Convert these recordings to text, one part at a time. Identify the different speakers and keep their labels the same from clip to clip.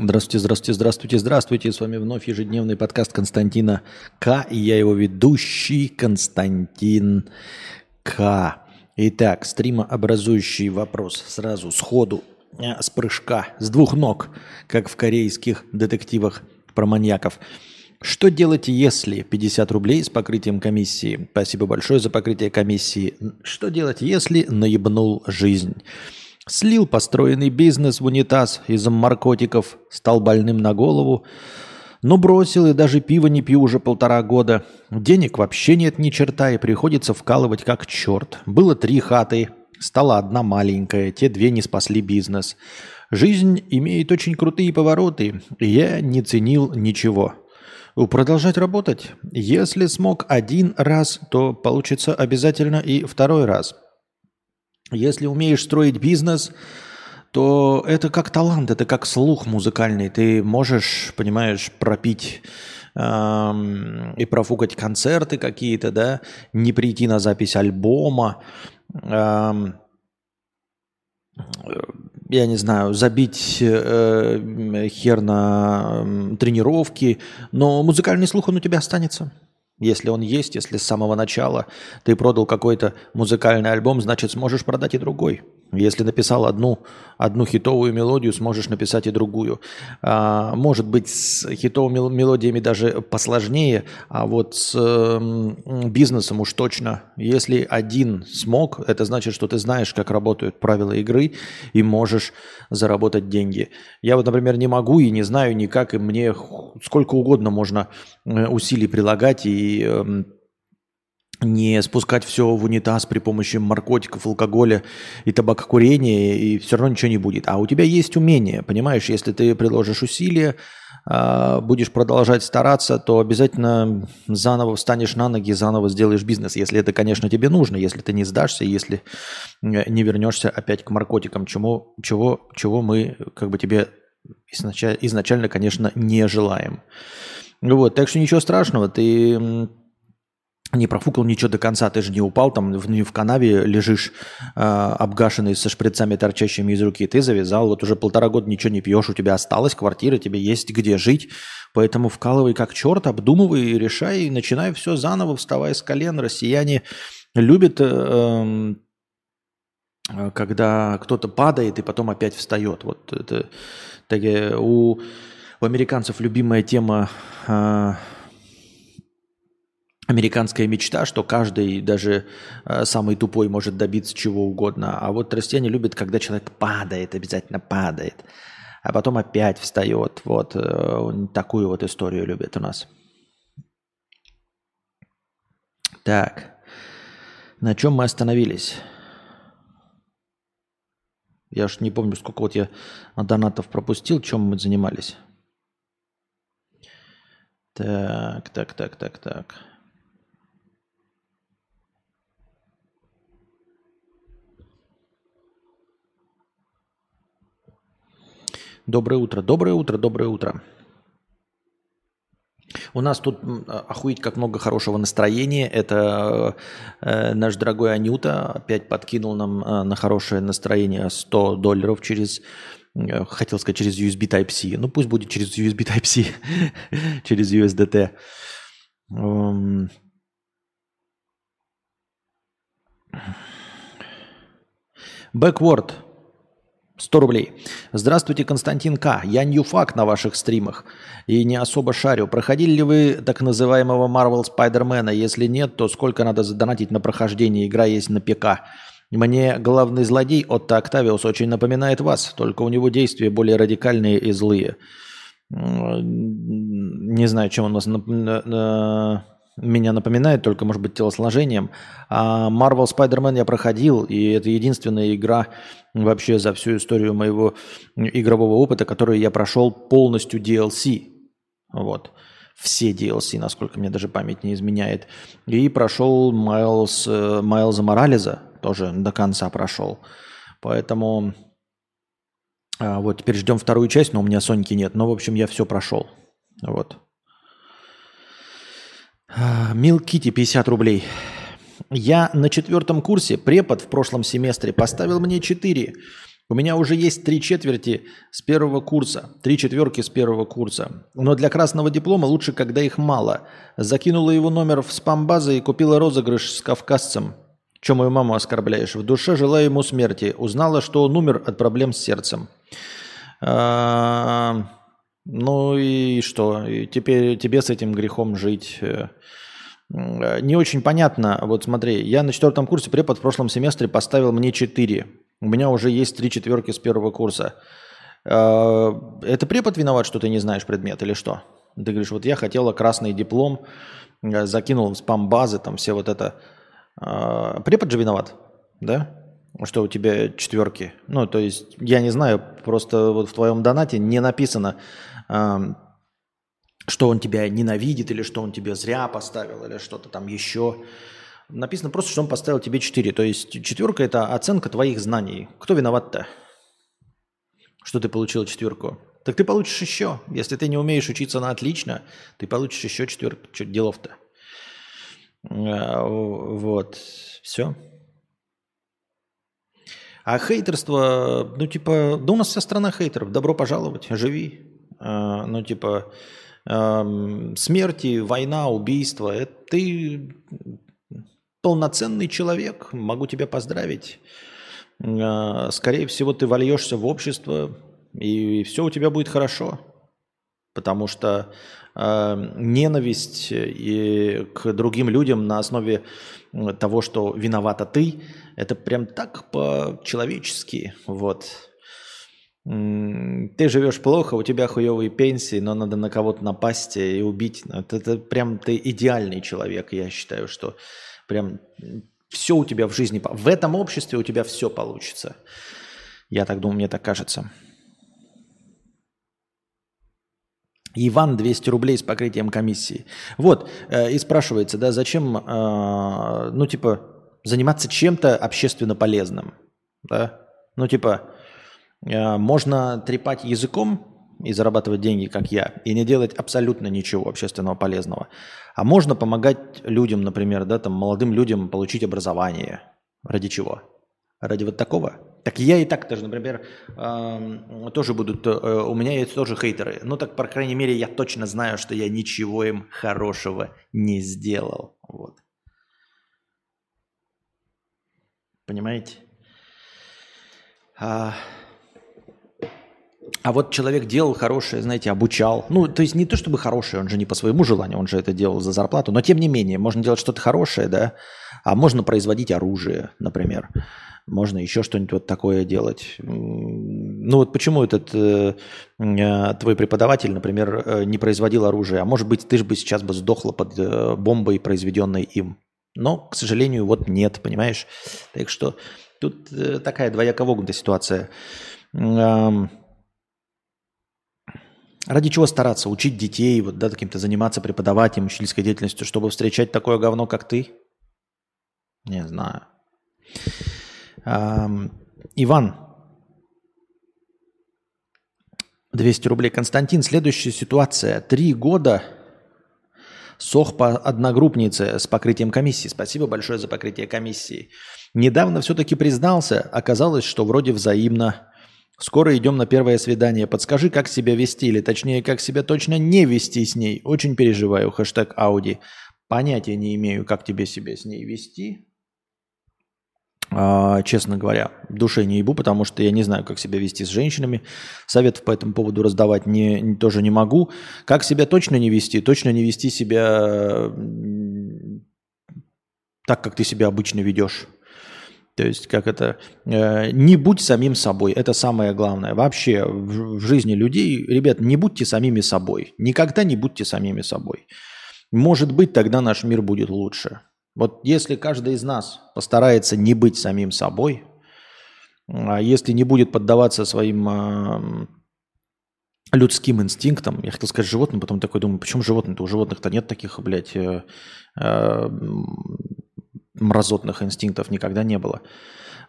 Speaker 1: Здравствуйте, здравствуйте, здравствуйте, здравствуйте. С вами вновь ежедневный подкаст Константина К. И я его ведущий Константин К. Итак, стримообразующий вопрос сразу, сходу, э, с прыжка, с двух ног, как в корейских детективах про маньяков. Что делать, если 50 рублей с покрытием комиссии? Спасибо большое за покрытие комиссии. Что делать, если наебнул жизнь? Слил построенный бизнес в унитаз из-за наркотиков, стал больным на голову, но бросил и даже пиво не пью уже полтора года. Денег вообще нет ни черта и приходится вкалывать как черт. Было три хаты, стала одна маленькая, те две не спасли бизнес. Жизнь имеет очень крутые повороты, и я не ценил ничего. Продолжать работать? Если смог один раз, то получится обязательно и второй раз – если умеешь строить бизнес, то это как талант, это как слух музыкальный. Ты можешь, понимаешь, пропить эм, и профукать концерты какие-то, да, не прийти на запись альбома, эм, я не знаю, забить э, хер на э, тренировки, но музыкальный слух, он у тебя останется. Если он есть, если с самого начала ты продал какой-то музыкальный альбом, значит сможешь продать и другой. Если написал одну, одну хитовую мелодию, сможешь написать и другую. А, может быть, с хитовыми мелодиями даже посложнее, а вот с э, бизнесом уж точно. Если один смог, это значит, что ты знаешь, как работают правила игры и можешь заработать деньги. Я вот, например, не могу и не знаю никак, и мне сколько угодно можно э, усилий прилагать и э, не спускать все в унитаз при помощи наркотиков, алкоголя и табакокурения, и все равно ничего не будет. А у тебя есть умение, понимаешь, если ты приложишь усилия, а, будешь продолжать стараться, то обязательно заново встанешь на ноги, заново сделаешь бизнес, если это, конечно, тебе нужно, если ты не сдашься, если не вернешься опять к наркотикам, чему, чего, чего мы как бы тебе изначально, изначально, конечно, не желаем. Вот, так что ничего страшного, ты не профукал ничего до конца, ты же не упал там в, в канаве, лежишь э, обгашенный со шприцами, торчащими из руки, ты завязал, вот уже полтора года ничего не пьешь, у тебя осталась квартира, тебе есть где жить, поэтому вкалывай как черт, обдумывай, решай, и начинай все заново, вставай с колен. Россияне любят, э, э, когда кто-то падает и потом опять встает. Вот это, так, у, у американцев любимая тема э, американская мечта, что каждый, даже э, самый тупой, может добиться чего угодно. А вот россияне любят, когда человек падает, обязательно падает, а потом опять встает. Вот э, такую вот историю любят у нас. Так, на чем мы остановились? Я уж не помню, сколько вот я донатов пропустил, чем мы занимались. Так, так, так, так, так. Доброе утро, доброе утро, доброе утро. У нас тут охуеть как много хорошего настроения. Это э, наш дорогой Анюта опять подкинул нам э, на хорошее настроение 100 долларов через, э, хотел сказать, через USB Type-C. Ну пусть будет через USB Type-C, через USDT. Эм... Backward. 100 рублей. Здравствуйте, Константин К. Я ньюфак на ваших стримах и не особо шарю. Проходили ли вы так называемого Marvel Spider-Man? Если нет, то сколько надо задонатить на прохождение? Игра есть на ПК. Мне главный злодей Отто Октавиус очень напоминает вас, только у него действия более радикальные и злые. Не знаю, чем он нас меня напоминает, только, может быть, телосложением. А Marvel Spider-Man я проходил, и это единственная игра вообще за всю историю моего игрового опыта, которую я прошел полностью DLC. Вот. Все DLC, насколько мне даже память не изменяет. И прошел Майлз, э, Майлза Морализа, тоже до конца прошел. Поэтому а, вот теперь ждем вторую часть, но у меня Соньки нет. Но, в общем, я все прошел. Вот. Мил Кити 50 рублей. Я на четвертом курсе, препод в прошлом семестре, поставил мне 4. У меня уже есть три четверти с первого курса, три четверки с первого курса. Но для красного диплома лучше, когда их мало. Закинула его номер в спам-базы и купила розыгрыш с кавказцем. Че мою маму оскорбляешь? В душе желаю ему смерти. Узнала, что он умер от проблем с сердцем. А, ну и что? И теперь тебе с этим грехом жить э, не очень понятно. Вот смотри, я на четвертом курсе препод в прошлом семестре поставил мне 4. У меня уже есть три четверки с первого курса. А, это препод виноват, что ты не знаешь предмет или что? Ты говоришь, вот я хотела красный диплом, э, закинул в спам-базы, там все вот это. Препод же виноват, да? Что у тебя четверки. Ну, то есть, я не знаю, просто вот в твоем донате не написано, что он тебя ненавидит, или что он тебя зря поставил, или что-то там еще. Написано просто, что он поставил тебе 4. То есть четверка – это оценка твоих знаний. Кто виноват-то? Что ты получил четверку? Так ты получишь еще. Если ты не умеешь учиться на отлично, ты получишь еще четверку. Что делов-то? А, вот. Все. А хейтерство, ну типа, да у нас вся страна хейтеров. Добро пожаловать, живи. А, ну типа, смерти, война, убийство. Это ты полноценный человек, могу тебя поздравить. А, скорее всего, ты вольешься в общество, и все у тебя будет хорошо. Потому что ненависть и к другим людям на основе того, что виновата ты, это прям так по-человечески. Вот. Ты живешь плохо, у тебя хуевые пенсии, но надо на кого-то напасть и убить. Это, это прям ты идеальный человек, я считаю, что Прям все у тебя в жизни, в этом обществе у тебя все получится. Я так думаю, мне так кажется. Иван 200 рублей с покрытием комиссии. Вот, э, и спрашивается, да, зачем, э, ну, типа, заниматься чем-то общественно полезным, да? Ну, типа, э, можно трепать языком, и зарабатывать деньги, как я, и не делать абсолютно ничего общественного полезного. А можно помогать людям, например, да, там, молодым людям получить образование. Ради чего? Ради вот такого? Так я и так тоже, например, э, тоже будут, э, у меня есть тоже хейтеры. Ну так, по крайней мере, я точно знаю, что я ничего им хорошего не сделал. Вот. Понимаете? А, а вот человек делал хорошее, знаете, обучал. Ну, то есть не то чтобы хорошее, он же не по своему желанию, он же это делал за зарплату. Но тем не менее, можно делать что-то хорошее, да. А можно производить оружие, например. Можно еще что-нибудь вот такое делать. Ну вот почему этот э, э, твой преподаватель, например, э, не производил оружие? А может быть, ты же бы сейчас бы сдохла под э, бомбой, произведенной им. Но, к сожалению, вот нет, понимаешь? Так что тут э, такая двояко ситуация. Эм, Ради чего стараться? Учить детей, вот, да, каким-то заниматься, преподавать им учительской деятельностью, чтобы встречать такое говно, как ты? Не знаю. Иван, 200 рублей. Константин, следующая ситуация. Три года сох по одногруппнице с покрытием комиссии. Спасибо большое за покрытие комиссии. Недавно все-таки признался, оказалось, что вроде взаимно. Скоро идем на первое свидание. Подскажи, как себя вести, или точнее, как себя точно не вести с ней. Очень переживаю. Хэштег Ауди. Понятия не имею, как тебе себя с ней вести. А, честно говоря, душе не ебу, потому что я не знаю, как себя вести с женщинами. Советов по этому поводу раздавать не, тоже не могу. Как себя точно не вести? Точно не вести себя так, как ты себя обычно ведешь. То есть, как это, э, не будь самим собой, это самое главное. Вообще в, в жизни людей, ребят, не будьте самими собой. Никогда не будьте самими собой. Может быть, тогда наш мир будет лучше. Вот если каждый из нас постарается не быть самим собой, а если не будет поддаваться своим э, людским инстинктам, я хотел сказать животным, потом такой думаю, почему животные-то? У животных-то нет таких, блядь, э, э, мразотных инстинктов никогда не было.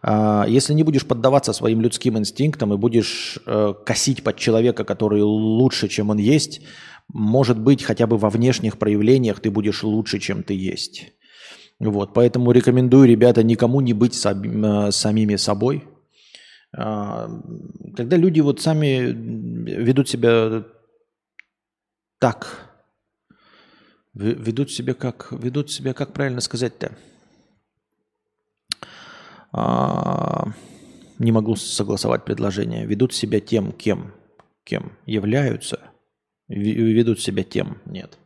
Speaker 1: А, если не будешь поддаваться своим людским инстинктам и будешь э, косить под человека, который лучше, чем он есть, может быть, хотя бы во внешних проявлениях ты будешь лучше, чем ты есть. Вот, поэтому рекомендую, ребята, никому не быть сами, э, самими собой. А, когда люди вот сами ведут себя так, ведут себя как, ведут себя, как правильно сказать-то? А, не могу согласовать предложение. Ведут себя тем, кем, кем являются. Ведут себя тем, нет.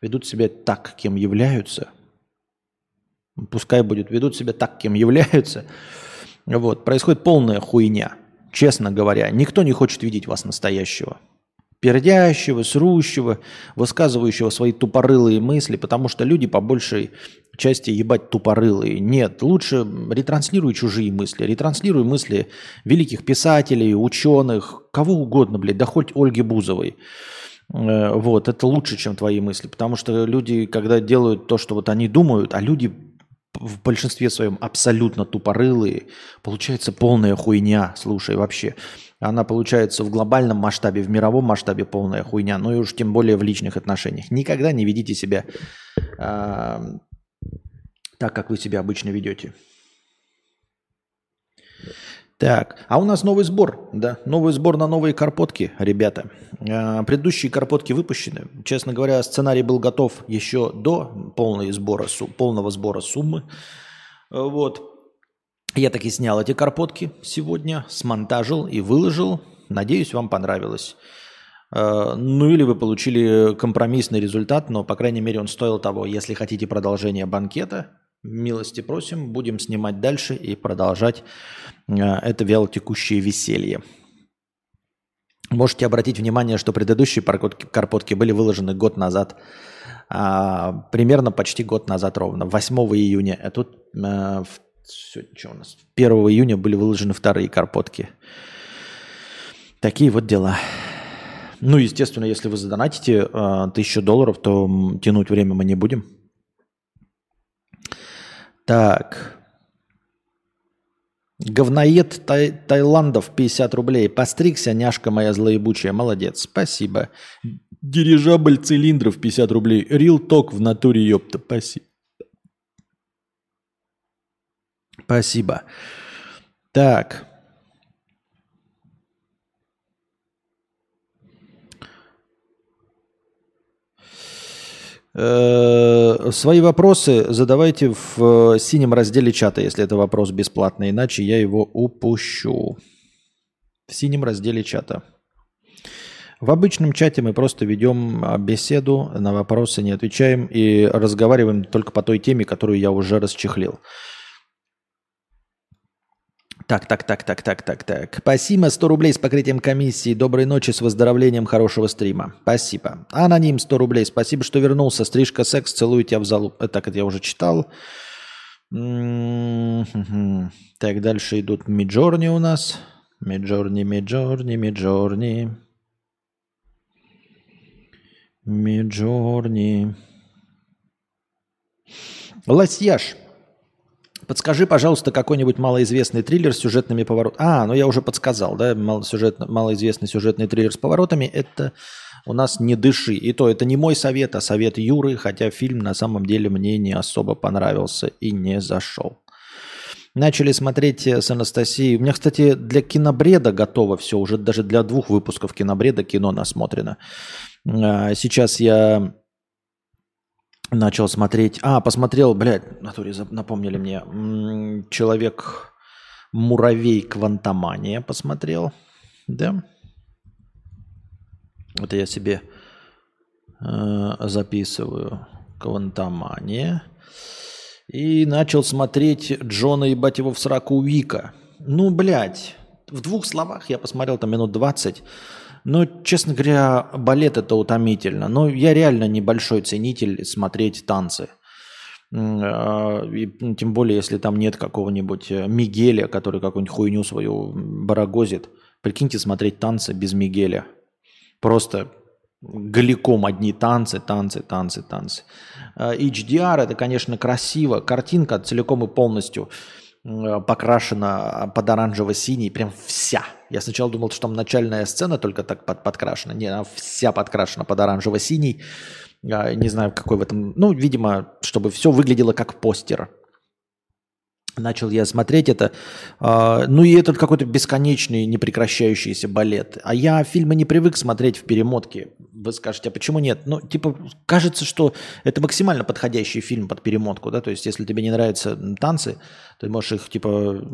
Speaker 1: Ведут себя так, кем являются. Пускай будет, ведут себя так, кем являются. Вот, происходит полная хуйня. Честно говоря, никто не хочет видеть вас настоящего пердящего, срущего, высказывающего свои тупорылые мысли, потому что люди по большей части ебать тупорылые. Нет, лучше ретранслируй чужие мысли, ретранслируй мысли великих писателей, ученых, кого угодно, блядь, да хоть Ольги Бузовой. Э, вот, это лучше, чем твои мысли, потому что люди, когда делают то, что вот они думают, а люди в большинстве своем абсолютно тупорылые, получается полная хуйня, слушай, вообще. Она получается в глобальном масштабе, в мировом масштабе полная хуйня, ну и уж тем более в личных отношениях. Никогда не ведите себя э, так, как вы себя обычно ведете. Так, а у нас новый сбор, да, новый сбор на новые карпотки, ребята. Э, предыдущие карпотки выпущены. Честно говоря, сценарий был готов еще до полного сбора, полного сбора суммы. Вот. Я таки снял эти карпотки сегодня, смонтажил и выложил. Надеюсь, вам понравилось. Э, ну или вы получили компромиссный результат, но, по крайней мере, он стоил того. Если хотите продолжение банкета, милости просим, будем снимать дальше и продолжать э, это вялотекущее веселье. Можете обратить внимание, что предыдущие карпотки были выложены год назад, а, примерно почти год назад ровно, 8 июня. А тут а, что у нас? 1 июня были выложены вторые карпотки. Такие вот дела. Ну, естественно, если вы задонатите э, тысячу долларов, то тянуть время мы не будем. Так. Говноед тай Таиландов 50 рублей. Постригся, няшка моя злоебучая. Молодец. Спасибо. Дирижабль цилиндров 50 рублей. Рил ток в натуре, ёпта. Спасибо. Спасибо. Так. Свои вопросы задавайте в э, синем разделе чата, если это вопрос бесплатный, иначе я его упущу. В синем разделе чата. В обычном чате мы просто ведем а, беседу, на вопросы не отвечаем и разговариваем только по той теме, которую я уже расчехлил. Так, так, так, так, так, так, так. Спасибо, 100 рублей с покрытием комиссии. Доброй ночи с выздоровлением хорошего стрима. Спасибо. Аноним 100 рублей. Спасибо, что вернулся. Стрижка секс. Целую тебя в залу. Э, так, это я уже читал. Так, дальше идут Миджорни у нас. Миджорни, Миджорни, Миджорни. Миджорни. Лосьяж. Подскажи, пожалуйста, какой-нибудь малоизвестный триллер с сюжетными поворотами. А, ну я уже подсказал, да, малосюжет... малоизвестный сюжетный триллер с поворотами. Это у нас «Не дыши». И то это не мой совет, а совет Юры, хотя фильм на самом деле мне не особо понравился и не зашел. Начали смотреть с Анастасией. У меня, кстати, для кинобреда готово все. Уже даже для двух выпусков кинобреда кино насмотрено. А, сейчас я начал смотреть. А, посмотрел, блядь, натуре напомнили мне. Человек муравей Квантомания посмотрел. Да? Это я себе э, записываю. Квантомания. И начал смотреть Джона ебать его в сраку Вика. Ну, блядь, в двух словах я посмотрел там минут 20. Ну, честно говоря, балет это утомительно. Но я реально небольшой ценитель смотреть танцы. А, и, тем более, если там нет какого-нибудь э, Мигеля, который какую-нибудь хуйню свою барагозит. Прикиньте смотреть танцы без Мигеля. Просто голиком одни танцы, танцы, танцы, танцы. А, HDR это, конечно, красиво. Картинка целиком и полностью покрашена под оранжево-синий, прям вся. Я сначала думал, что там начальная сцена только так под, подкрашена. Не, она вся подкрашена под оранжево-синий. Не знаю, какой в этом... Ну, видимо, чтобы все выглядело как постер. Начал я смотреть это. Э, ну и этот какой-то бесконечный, непрекращающийся балет. А я фильмы не привык смотреть в перемотке. Вы скажете, а почему нет? Ну, типа, кажется, что это максимально подходящий фильм под перемотку, да, то есть если тебе не нравятся танцы, ты можешь их, типа,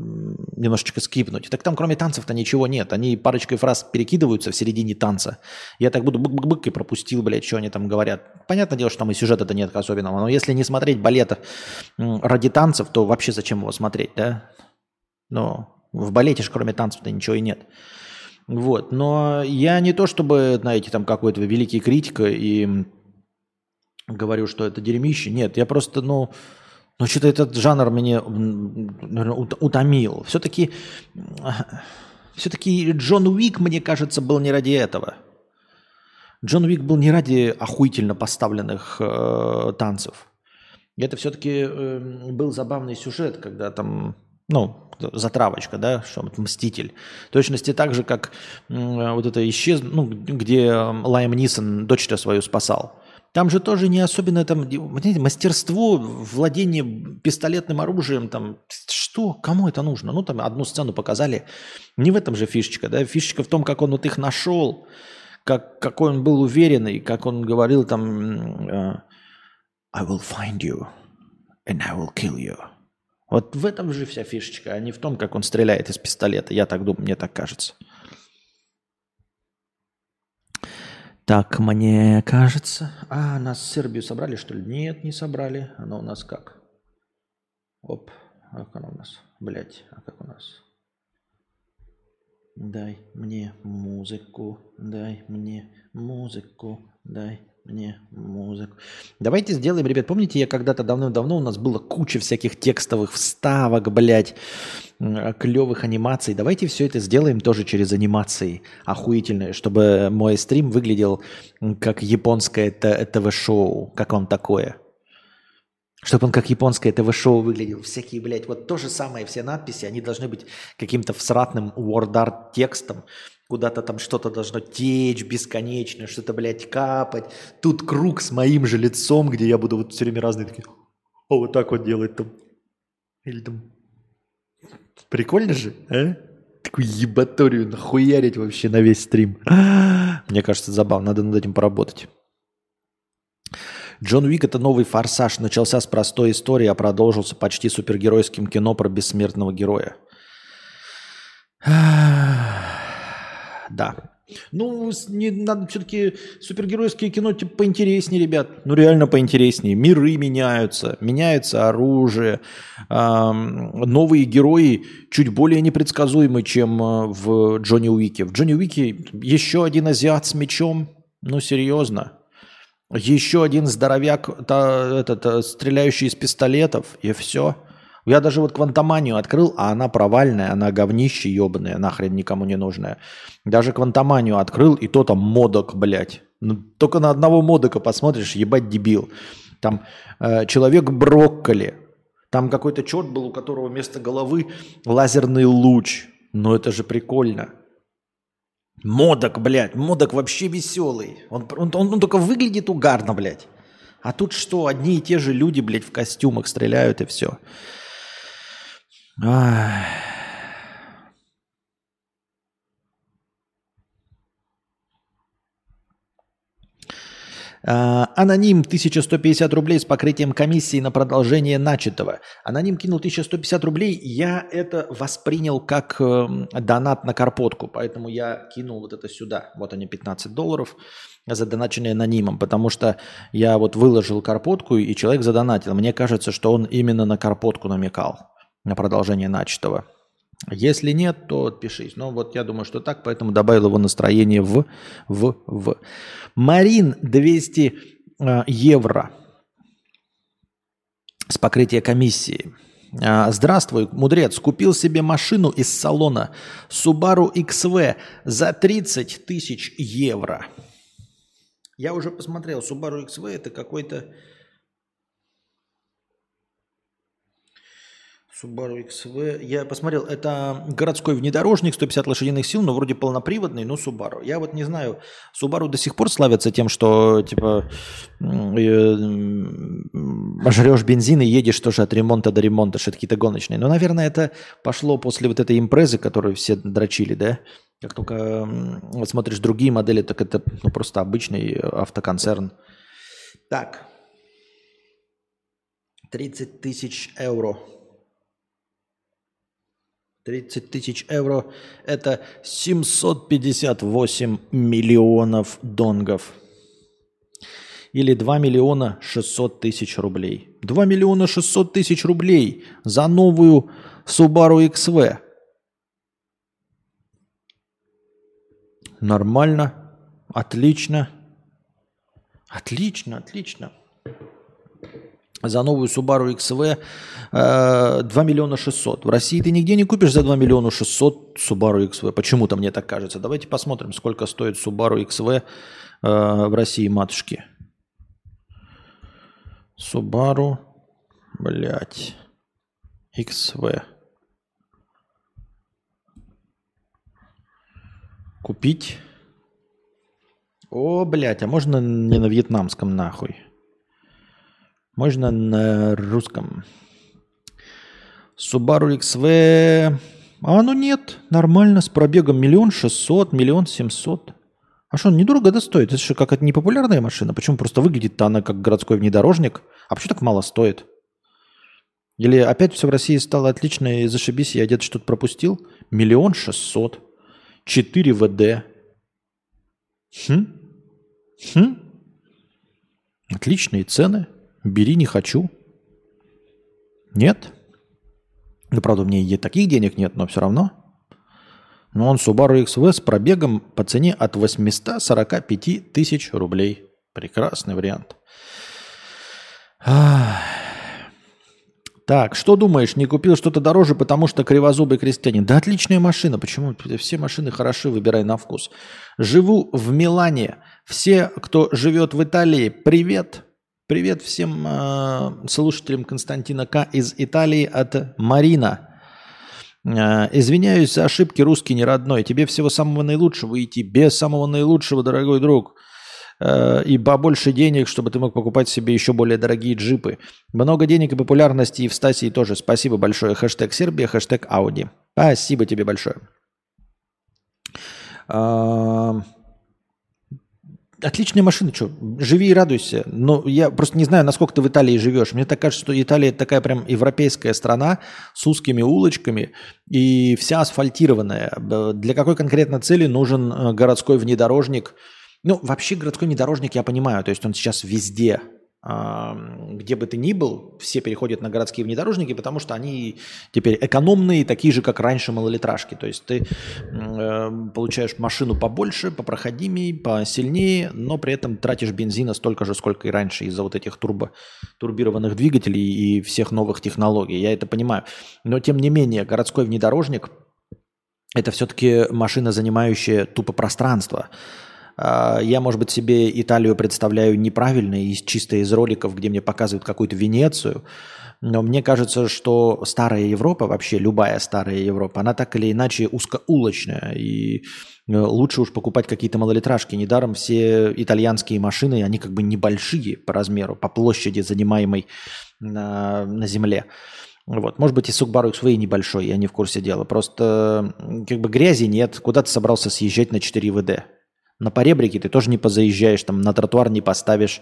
Speaker 1: немножечко скипнуть. Так там кроме танцев-то ничего нет. Они парочкой фраз перекидываются в середине танца. Я так буду бык-бык-бык и пропустил, блядь, что они там говорят. Понятное дело, что там и сюжета-то нет особенного, но если не смотреть балета ради танцев, то вообще зачем его смотреть, да? Но в балете же кроме танцев-то ничего и нет. Вот. Но я не то чтобы, знаете, там какой-то великий критик и говорю, что это дерьмище. Нет, я просто, ну, ну что-то этот жанр наверное, утомил. Все-таки все-таки Джон Уик, мне кажется, был не ради этого. Джон Уик был не ради охуительно поставленных э, танцев. Это все-таки э, был забавный сюжет, когда там, ну, затравочка, да, что вот Мститель. В точности так же, как вот это исчез, ну, где Лайм Нисон дочь-то свою спасал. Там же тоже не особенно там, знаете, мастерство, владение пистолетным оружием, там, что, кому это нужно? Ну, там одну сцену показали. Не в этом же фишечка, да, фишечка в том, как он вот их нашел, как, какой он был уверенный, как он говорил там, э, I will find you and I will kill you. Вот в этом же вся фишечка, а не в том, как он стреляет из пистолета. Я так думаю, мне так кажется. Так, мне кажется... А, нас в Сербию собрали, что ли? Нет, не собрали. Она у нас как? Оп, а как она у нас? Блять, а как у нас? Дай мне музыку, дай мне музыку, дай мне музыку. Давайте сделаем, ребят, помните, я когда-то давно-давно у нас было куча всяких текстовых вставок, блядь, клевых анимаций. Давайте все это сделаем тоже через анимации охуительные, чтобы мой стрим выглядел как японское ТВ-шоу. Как вам такое? Чтобы он как японское ТВ-шоу выглядел. Всякие, блядь, вот то же самое, все надписи, они должны быть каким-то всратным word art текстом, Куда-то там что-то должно течь бесконечно, что-то, блядь, капать. Тут круг с моим же лицом, где я буду вот все время разные такие, о, вот так вот делать там. Или там. Прикольно же, а? Такую ебаторию нахуярить вообще на весь стрим. Мне кажется, забавно. Надо над этим поработать. Джон Уик – это новый форсаж. Начался с простой истории, а продолжился почти супергеройским кино про бессмертного героя. да. Ну, не надо все-таки супергеройские кино типа поинтереснее, ребят. Ну, реально поинтереснее. Миры меняются, меняется оружие. Эм, новые герои чуть более непредсказуемы, чем э, в Джонни Уике. В Джонни Уике еще один азиат с мечом. Ну, серьезно. Еще один здоровяк, та, этот, э, стреляющий из пистолетов, и все. Я даже вот квантоманию открыл, а она провальная, она говнище ебаная, нахрен никому не нужная. Даже квантоманию открыл, и то там модок, блядь. Ну, только на одного модока посмотришь, ебать дебил. Там э, человек брокколи. Там какой-то черт был, у которого вместо головы лазерный луч. Ну это же прикольно. Модок, блядь, модок вообще веселый. Он, он, он, он только выглядит угарно, блядь. А тут что, одни и те же люди, блядь, в костюмах стреляют и все. Ах. Аноним 1150 рублей с покрытием комиссии на продолжение начатого. Аноним кинул 1150 рублей. Я это воспринял как э, донат на карпотку, поэтому я кинул вот это сюда. Вот они 15 долларов задоначенные анонимом, потому что я вот выложил карпотку и человек задонатил. Мне кажется, что он именно на карпотку намекал на продолжение начатого. Если нет, то отпишись. Но вот я думаю, что так, поэтому добавил его настроение в, в, в. Марин 200 э, евро с покрытия комиссии. А, здравствуй, мудрец. Купил себе машину из салона Subaru XV за 30 тысяч евро. Я уже посмотрел, Subaru XV это какой-то Subaru XV. Я посмотрел, это городской внедорожник, 150 лошадиных сил, но вроде полноприводный, но Subaru. Я вот не знаю, Subaru до сих пор славятся тем, что типа жрешь бензин и едешь тоже от ремонта до ремонта, что какие-то гоночные. Но, наверное, это пошло после вот этой импрезы, которую все дрочили, да? Как только вот смотришь другие модели, так это ну, просто обычный автоконцерн. Так. 30 тысяч евро. 30 тысяч евро – это 758 миллионов донгов. Или 2 миллиона 600 тысяч рублей. 2 миллиона 600 тысяч рублей за новую Subaru XV. Нормально. Отлично. Отлично, отлично за новую Subaru XV э, 2 миллиона 600. В России ты нигде не купишь за 2 миллиона 600 Subaru XV. Почему-то мне так кажется. Давайте посмотрим, сколько стоит Subaru XV э, в России, матушки. Subaru, блядь, XV. Купить. О, блядь, а можно не на вьетнамском нахуй? Можно на русском. Subaru XV. А ну нет, нормально, с пробегом миллион шестьсот, миллион семьсот. А что, недорого да стоит? Это же какая-то непопулярная машина. Почему просто выглядит-то она как городской внедорожник? А почему так мало стоит? Или опять все в России стало отлично и зашибись, я где-то что-то пропустил? Миллион шестьсот. Четыре ВД. Хм? Хм? Отличные цены. Бери, не хочу. Нет? Ну, правда, у меня и таких денег нет, но все равно. Но он Subaru XV с пробегом по цене от 845 тысяч рублей. Прекрасный вариант. Так, что думаешь, не купил что-то дороже, потому что кривозубый крестьянин? Да отличная машина, почему? Все машины хороши, выбирай на вкус. Живу в Милане. Все, кто живет в Италии, привет. Привет всем э, слушателям Константина К. из Италии от Марина. Э, извиняюсь за ошибки, русский не родной. Тебе всего самого наилучшего и тебе самого наилучшего, дорогой друг. Э, и побольше денег, чтобы ты мог покупать себе еще более дорогие джипы. Много денег и популярности и в Стасии тоже. Спасибо большое. Хэштег Сербия, хэштег Ауди. Спасибо тебе большое. Э, Отличная машина, что, живи и радуйся. Но я просто не знаю, насколько ты в Италии живешь. Мне так кажется, что Италия это такая прям европейская страна с узкими улочками и вся асфальтированная. Для какой конкретно цели нужен э, городской внедорожник? Ну, вообще городской внедорожник я понимаю, то есть он сейчас везде где бы ты ни был, все переходят на городские внедорожники, потому что они теперь экономные, такие же, как раньше малолитражки. То есть ты э, получаешь машину побольше, попроходимее, посильнее, но при этом тратишь бензина столько же, сколько и раньше из-за вот этих турбо, турбированных двигателей и всех новых технологий. Я это понимаю. Но тем не менее, городской внедорожник – это все-таки машина, занимающая тупо пространство. А, я, может быть, себе Италию представляю неправильно, из, чисто из роликов, где мне показывают какую-то Венецию. Но мне кажется, что старая Европа, вообще любая старая Европа, она так или иначе узкоулочная. И э, лучше уж покупать какие-то малолитражки. Недаром все итальянские машины, они как бы небольшие по размеру, по площади, занимаемой на, на земле. Вот. Может быть, и Subaru XV небольшой, я не в курсе дела. Просто как бы грязи нет. Куда ты собрался съезжать на 4 ВД? На поребрике ты тоже не позаезжаешь, там на тротуар не поставишь,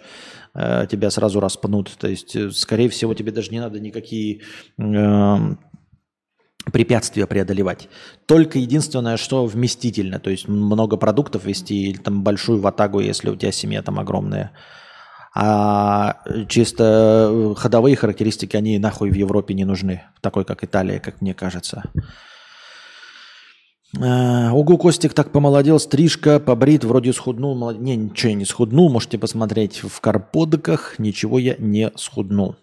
Speaker 1: э, тебя сразу распнут. То есть, э, скорее всего, тебе даже не надо никакие э, препятствия преодолевать. Только единственное, что вместительно, то есть много продуктов вести или там большую ватагу, если у тебя семья там огромная. А чисто э, ходовые характеристики, они нахуй в Европе не нужны, такой как Италия, как мне кажется. Э, Угу, Костик так помолодел, стрижка, побрит, вроде схуднул. Молод... Не, ничего я не схуднул, можете посмотреть в карподоках, ничего я не схуднул.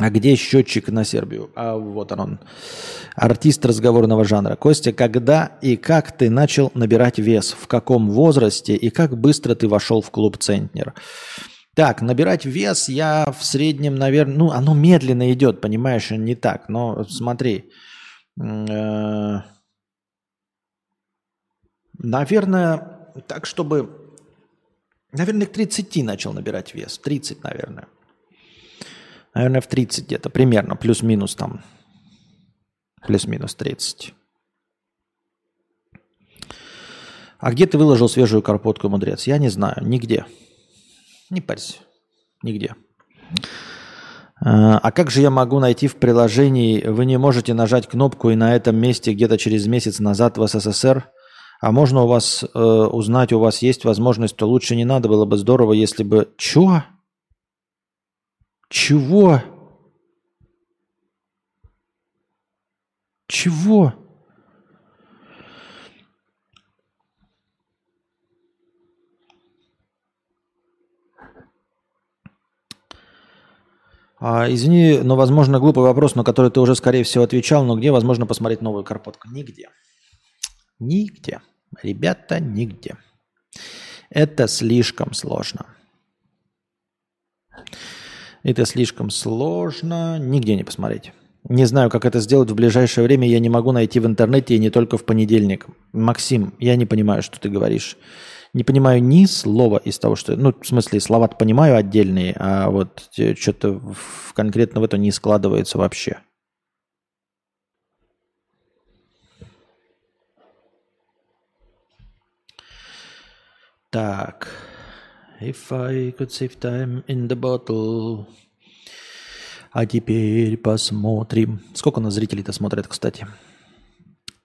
Speaker 1: А где счетчик на Сербию? А вот он. Артист разговорного жанра. Костя, когда и как ты начал набирать вес? В каком возрасте и как быстро ты вошел в клуб «Центнер»? Так, набирать вес я в среднем, наверное, ну, оно медленно идет, понимаешь, не так. Но смотри, э, наверное, так, чтобы, наверное, к 30 начал набирать вес. 30, наверное. Наверное, в 30 где-то, примерно, плюс-минус там. Плюс-минус 30. А где ты выложил свежую карпотку, мудрец? Я не знаю, нигде. Не парься. Нигде. А, а как же я могу найти в приложении, вы не можете нажать кнопку и на этом месте где-то через месяц назад в СССР, а можно у вас э, узнать, у вас есть возможность, то лучше не надо, было бы здорово, если бы... Чего? Чего? Чего? А, извини, но, возможно, глупый вопрос, на который ты уже, скорее всего, отвечал, но где возможно посмотреть новую карпотку? Нигде. Нигде. Ребята, нигде. Это слишком сложно. Это слишком сложно. Нигде не посмотреть. Не знаю, как это сделать в ближайшее время. Я не могу найти в интернете и не только в понедельник. Максим, я не понимаю, что ты говоришь не понимаю ни слова из того, что... Ну, в смысле, слова понимаю отдельные, а вот что-то конкретно в это не складывается вообще. Так. If I could save time in the bottle. А теперь посмотрим. Сколько у нас зрителей-то смотрят, кстати?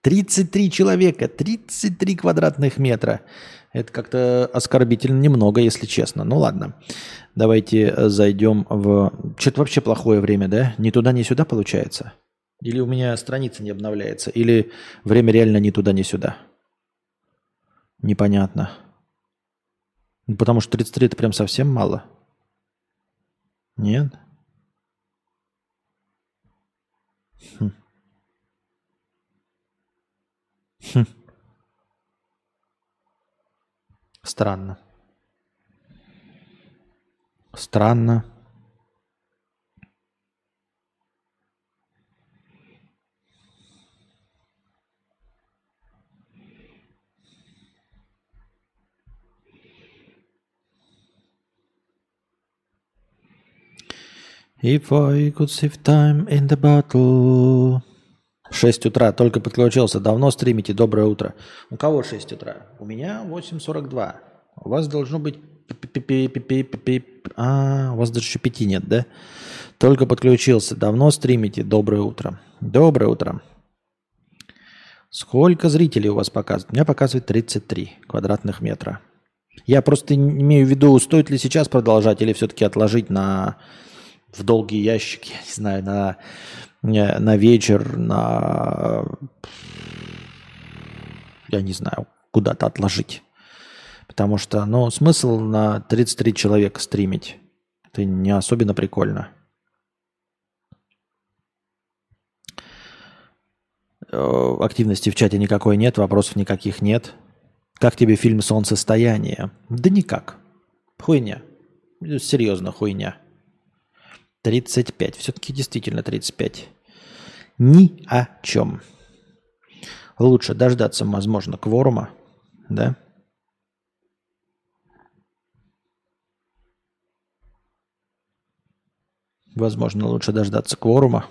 Speaker 1: 33 человека, 33 квадратных метра. Это как-то оскорбительно немного, если честно. Ну ладно, давайте э, зайдем в... Что-то вообще плохое время, да? Ни туда, ни сюда получается? Или у меня страница не обновляется? Или время реально ни туда, ни сюда? Непонятно. Ну, потому что 33 это прям совсем мало. Нет? Хм. Хм. Странно. Странно. If I could save time in the battle. 6 утра, только подключился. Давно стримите, доброе утро. У кого 6 утра? У меня 8.42. У вас должно быть... А, у вас даже еще 5 нет, да? Только подключился. Давно стримите, доброе утро. Доброе утро. Сколько зрителей у вас показывает? У меня показывает 33 квадратных метра. Я просто имею в виду, стоит ли сейчас продолжать или все-таки отложить на в долгий ящик, я не знаю, на на вечер, на, я не знаю, куда-то отложить. Потому что, ну, смысл на 33 человека стримить, это не особенно прикольно. Э, активности в чате никакой нет, вопросов никаких нет. Как тебе фильм «Солнцестояние»? Да никак. Хуйня. Серьезно, хуйня. 35. Все-таки действительно 35 ни о чем. Лучше дождаться, возможно, кворума, да? Возможно, лучше дождаться кворума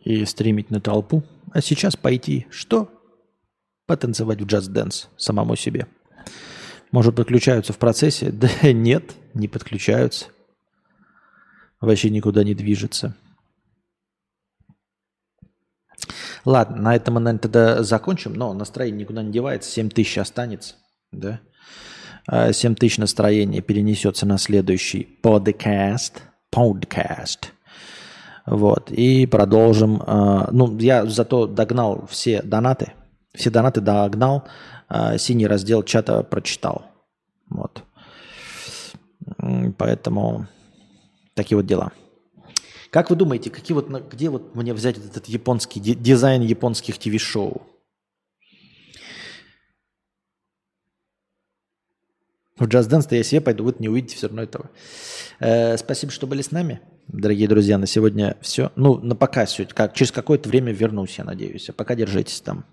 Speaker 1: и стримить на толпу. А сейчас пойти что? Потанцевать в джаз-дэнс самому себе. Может, подключаются в процессе? Да нет, не подключаются. Вообще никуда не движется. Ладно, на этом мы, наверное, тогда закончим, но настроение никуда не девается, 7 тысяч останется, да? 7 а, тысяч настроения перенесется на следующий подкаст, подкаст. Вот, и продолжим. А, ну, я зато догнал все донаты, все донаты догнал, а, синий раздел чата прочитал. Вот. Поэтому такие вот дела. Как вы думаете, какие вот, где вот мне взять этот японский дизайн японских ТВ-шоу? В Just Dance я себе пойду, вы не увидите все равно этого. Э, спасибо, что были с нами. Дорогие друзья, на сегодня все. Ну, на пока, как, через какое-то время вернусь, я надеюсь. А пока держитесь там.